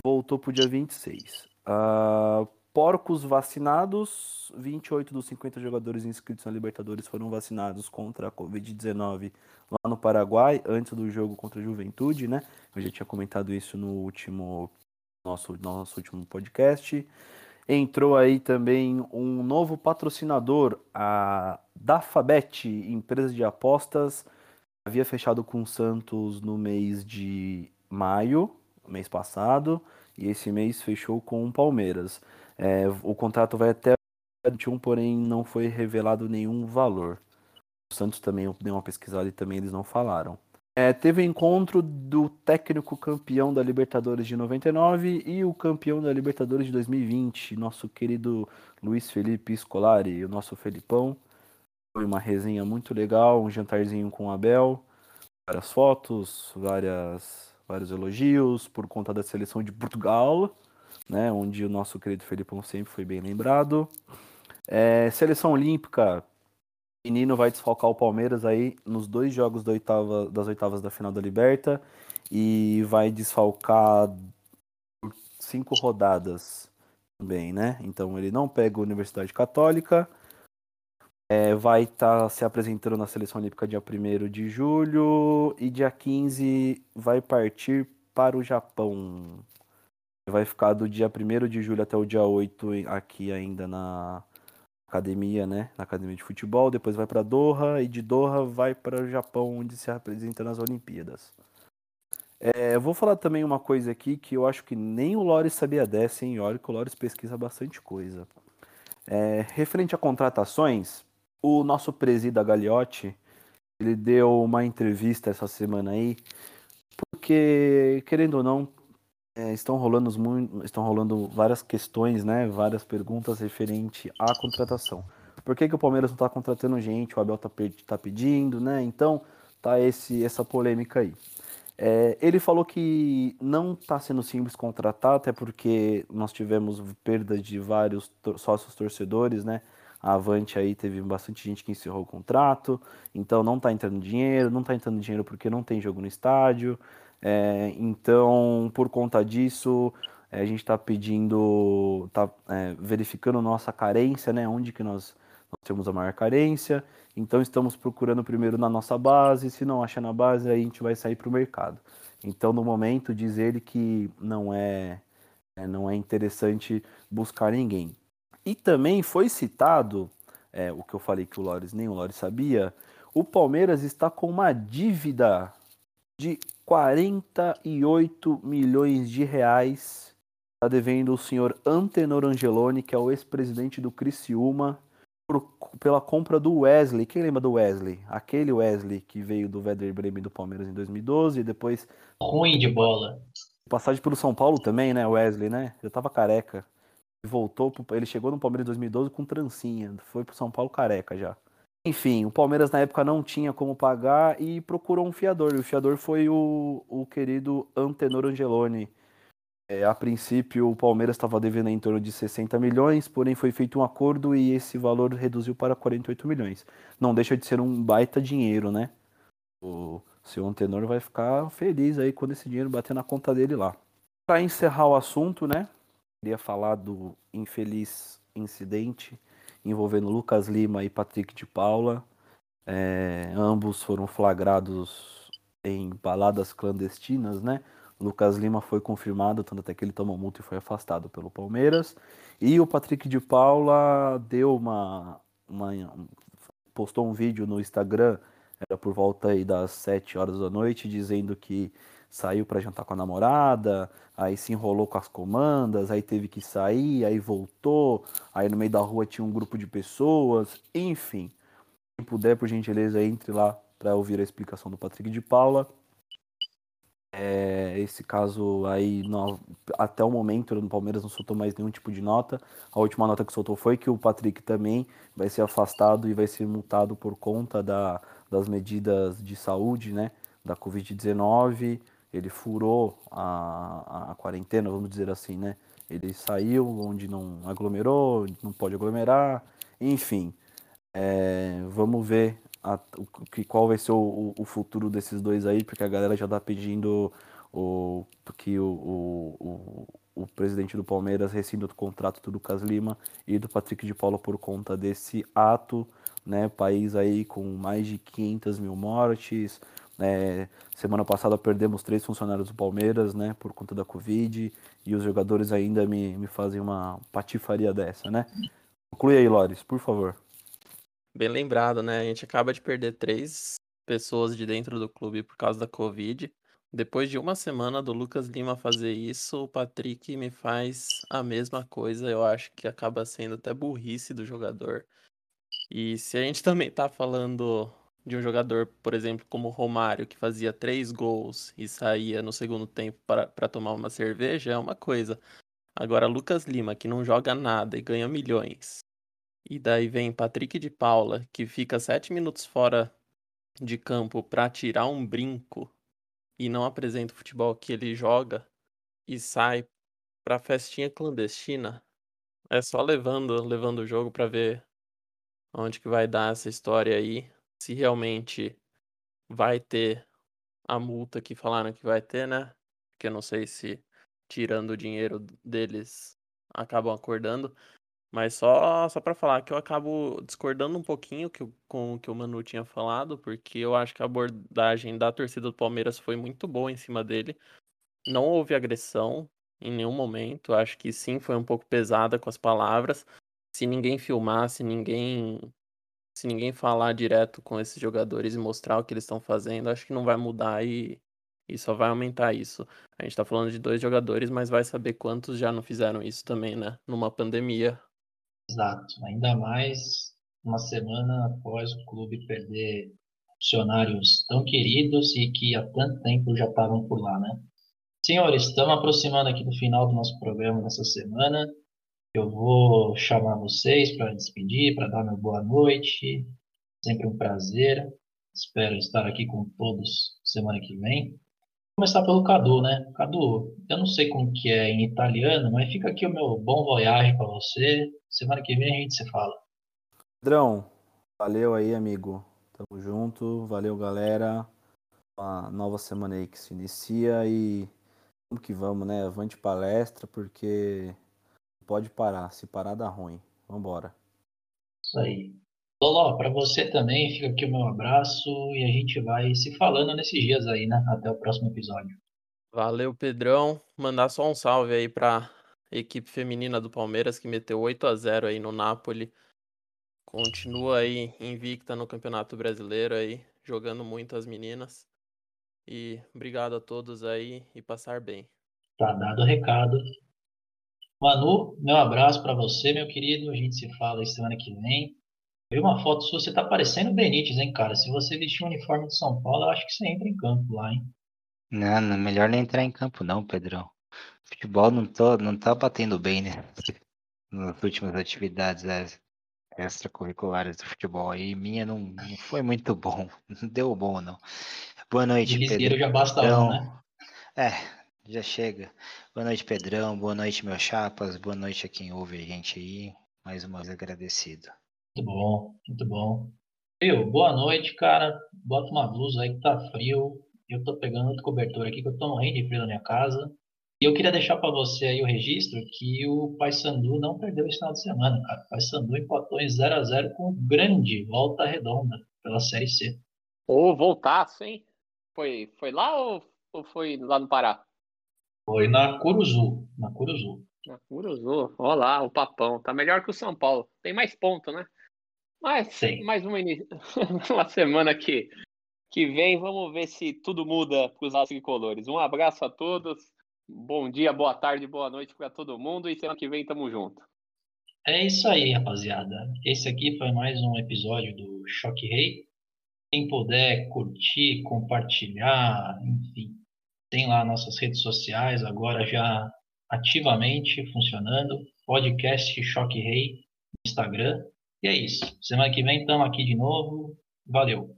[SPEAKER 5] voltou para o dia 26. Uh, porcos vacinados. 28 dos 50 jogadores inscritos na Libertadores foram vacinados contra a Covid-19 lá no Paraguai, antes do jogo contra a Juventude, né? Eu já tinha comentado isso no último nosso, nosso último podcast. Entrou aí também um novo patrocinador, a Dafabet, empresa de apostas. Havia fechado com o Santos no mês de maio, mês passado, e esse mês fechou com o Palmeiras. É, o contrato vai até 21, porém não foi revelado nenhum valor. O Santos também deu uma pesquisada e também eles não falaram. É, teve encontro do técnico campeão da Libertadores de 99 e o campeão da Libertadores de 2020, nosso querido Luiz Felipe Scolari, o nosso Felipão. Foi uma resenha muito legal, um jantarzinho com o Abel, várias fotos, várias, vários elogios por conta da seleção de Portugal, né, onde o nosso querido Felipão sempre foi bem lembrado. É, seleção Olímpica, menino vai desfalcar o Palmeiras aí nos dois jogos da oitava, das oitavas da final da Liberta e vai desfalcar por cinco rodadas também, né? Então ele não pega a Universidade Católica, é, vai estar tá se apresentando na Seleção Olímpica dia 1 de julho e dia 15 vai partir para o Japão. Vai ficar do dia 1 de julho até o dia 8 aqui ainda na, academia, né? Na academia de futebol, depois vai para Doha e de Doha vai para o Japão, onde se apresenta nas Olimpíadas. É, vou falar também uma coisa aqui que eu acho que nem o Lores sabia dessa, hein? Olha que o Lores pesquisa bastante coisa. É, referente a contratações, o nosso presida Gagliotti, ele deu uma entrevista essa semana aí, porque, querendo ou não, é, estão rolando estão rolando várias questões, né? Várias perguntas referente à contratação. Por que, que o Palmeiras não está contratando gente? O Abel está tá pedindo, né? Então tá esse essa polêmica aí. É, ele falou que não está sendo simples contratar, até porque nós tivemos perda de vários sócios torcedores, né? A Avante aí teve bastante gente que encerrou o contrato, então não está entrando dinheiro, não está entrando dinheiro porque não tem jogo no estádio. É, então, por conta disso, é, a gente está pedindo, está é, verificando nossa carência, né? Onde que nós, nós, temos a maior carência. Então, estamos procurando primeiro na nossa base. Se não achar na base, aí a gente vai sair para o mercado. Então, no momento, diz ele que não é, é, não é interessante buscar ninguém. E também foi citado, é, o que eu falei que o Lores nem o Lores sabia, o Palmeiras está com uma dívida de 48 milhões de reais. Está devendo o senhor Antenor Angeloni, que é o ex-presidente do Criciúma, por, pela compra do Wesley. Quem lembra do Wesley? Aquele Wesley que veio do Werder Bremen do Palmeiras em 2012 e depois.
[SPEAKER 1] Ruim de bola.
[SPEAKER 5] Passagem pelo São Paulo também, né? Wesley, né? Já tava careca. Voltou, ele chegou no Palmeiras em 2012 com trancinha. Foi pro São Paulo careca já. Enfim, o Palmeiras na época não tinha como pagar e procurou um fiador. E o fiador foi o, o querido Antenor Angeloni. É, a princípio, o Palmeiras estava devendo em torno de 60 milhões, porém foi feito um acordo e esse valor reduziu para 48 milhões. Não deixa de ser um baita dinheiro, né? O seu Antenor vai ficar feliz aí quando esse dinheiro bater na conta dele lá. Para encerrar o assunto, né? Queria falar do infeliz incidente envolvendo Lucas Lima e Patrick de Paula. É, ambos foram flagrados em baladas clandestinas, né? Lucas Lima foi confirmado, tanto até que ele tomou multa e foi afastado pelo Palmeiras. E o Patrick de Paula deu uma, uma postou um vídeo no Instagram, era por volta aí das 7 horas da noite, dizendo que saiu para jantar com a namorada, aí se enrolou com as comandas, aí teve que sair, aí voltou, aí no meio da rua tinha um grupo de pessoas, enfim. Quem puder, por gentileza, entre lá para ouvir a explicação do Patrick de Paula. É, esse caso aí, no, até o momento, o Palmeiras não soltou mais nenhum tipo de nota. A última nota que soltou foi que o Patrick também vai ser afastado e vai ser multado por conta da, das medidas de saúde, né? Da Covid-19. Ele furou a, a quarentena, vamos dizer assim, né? Ele saiu onde não aglomerou, não pode aglomerar, enfim. É, vamos ver a, o, que, qual vai ser o, o, futuro desses dois aí, porque a galera já tá pedindo o, que o, o, o, presidente do Palmeiras rescinda o contrato do Lucas Lima e do Patrick de Paula por conta desse ato, né? País aí com mais de 500 mil mortes. Né? Semana passada perdemos três funcionários do Palmeiras, né? Por conta da Covid e os jogadores ainda me, me fazem uma patifaria dessa, né? Conclui aí, Lores, por favor.
[SPEAKER 4] Bem lembrado, né? A gente acaba de perder três pessoas de dentro do clube por causa da Covid. Depois de uma semana do Lucas Lima fazer isso, o Patrick me faz a mesma coisa. Eu acho que acaba sendo até burrice do jogador. E se a gente também tá falando de um jogador, por exemplo, como Romário, que fazia três gols e saía no segundo tempo para tomar uma cerveja, é uma coisa. Agora, Lucas Lima, que não joga nada e ganha milhões, e daí vem Patrick de Paula, que fica sete minutos fora de campo para tirar um brinco e não apresenta o futebol que ele joga e sai pra festinha clandestina. É só levando, levando o jogo para ver onde que vai dar essa história aí, se realmente vai ter a multa que falaram que vai ter, né? Que eu não sei se tirando o dinheiro deles acabam acordando. Mas só, só para falar que eu acabo discordando um pouquinho que, com o que o Manu tinha falado, porque eu acho que a abordagem da torcida do Palmeiras foi muito boa em cima dele. Não houve agressão em nenhum momento. Acho que sim, foi um pouco pesada com as palavras. Se ninguém filmar, se ninguém, se ninguém falar direto com esses jogadores e mostrar o que eles estão fazendo, acho que não vai mudar e, e só vai aumentar isso. A gente tá falando de dois jogadores, mas vai saber quantos já não fizeram isso também, né? Numa pandemia,
[SPEAKER 1] Exato. Ainda mais uma semana após o clube perder funcionários tão queridos e que há tanto tempo já estavam por lá, né? Senhores, estamos aproximando aqui do final do nosso programa dessa semana. Eu vou chamar vocês para despedir, para dar meu boa noite. Sempre um prazer. Espero estar aqui com todos semana que vem. Vou começar pelo Cadu, né? Cadu, eu não sei como que é em italiano, mas fica aqui o meu bom voyage para você. Semana que vem a gente se fala.
[SPEAKER 5] Pedrão, valeu aí, amigo. Tamo junto. Valeu, galera. Uma nova semana aí que se inicia e vamos que vamos, né? Avante palestra, porque pode parar. Se parar, dá ruim. Vambora.
[SPEAKER 1] Isso aí. Loló, para você também, fica aqui o meu abraço e a gente vai se falando nesses dias aí, né? Até o próximo episódio.
[SPEAKER 4] Valeu, Pedrão. Mandar só um salve aí pra equipe feminina do Palmeiras que meteu 8 a 0 aí no Napoli. Continua aí invicta no Campeonato Brasileiro aí, jogando muito as meninas. E obrigado a todos aí e passar bem.
[SPEAKER 1] Tá dado o recado. Manu, meu abraço para você, meu querido. A gente se fala aí semana que vem. Vi uma foto sua, você tá parecendo Benítez, hein, cara? Se você vestir um uniforme de São Paulo, eu acho que você entra em campo lá, hein?
[SPEAKER 3] Não, não melhor nem entrar em campo não, Pedrão. Futebol não, tô, não tá batendo bem, né? Nas últimas atividades é, extracurriculares do futebol aí, minha não, não foi muito bom. Não deu bom, não. Boa noite,
[SPEAKER 1] Pedrão. já basta um, né?
[SPEAKER 3] É, já chega. Boa noite, Pedrão. Boa noite, meus chapas. Boa noite a quem ouve a gente aí. Mais uma vez agradecido.
[SPEAKER 1] Muito bom, muito bom. Eu, boa noite, cara. Bota uma blusa aí que tá frio. Eu tô pegando outro cobertor aqui que eu tô morrendo de frio na minha casa. E eu queria deixar para você aí o registro que o Paysandu não perdeu esse final de semana, cara. O Paysandu empatou em 0 a 0 com o grande Volta Redonda pela Série C.
[SPEAKER 2] Ô, oh, voltaço, hein? Foi, foi lá ou, ou foi lá no Pará?
[SPEAKER 1] Foi na Curuzu, na Curuzu.
[SPEAKER 2] Na Curuzu, olha lá, o papão. Tá melhor que o São Paulo. Tem mais ponto, né? Mas Sim. mais uma, uma semana que, que vem, vamos ver se tudo muda para os tricolores. Um abraço a todos. Bom dia, boa tarde, boa noite para todo mundo e semana que vem tamo junto.
[SPEAKER 1] É isso aí, rapaziada. Esse aqui foi mais um episódio do Choque Rei. Quem puder curtir, compartilhar, enfim, tem lá nossas redes sociais agora já ativamente funcionando. Podcast Choque Rei Instagram. E é isso. Semana que vem estamos aqui de novo. Valeu.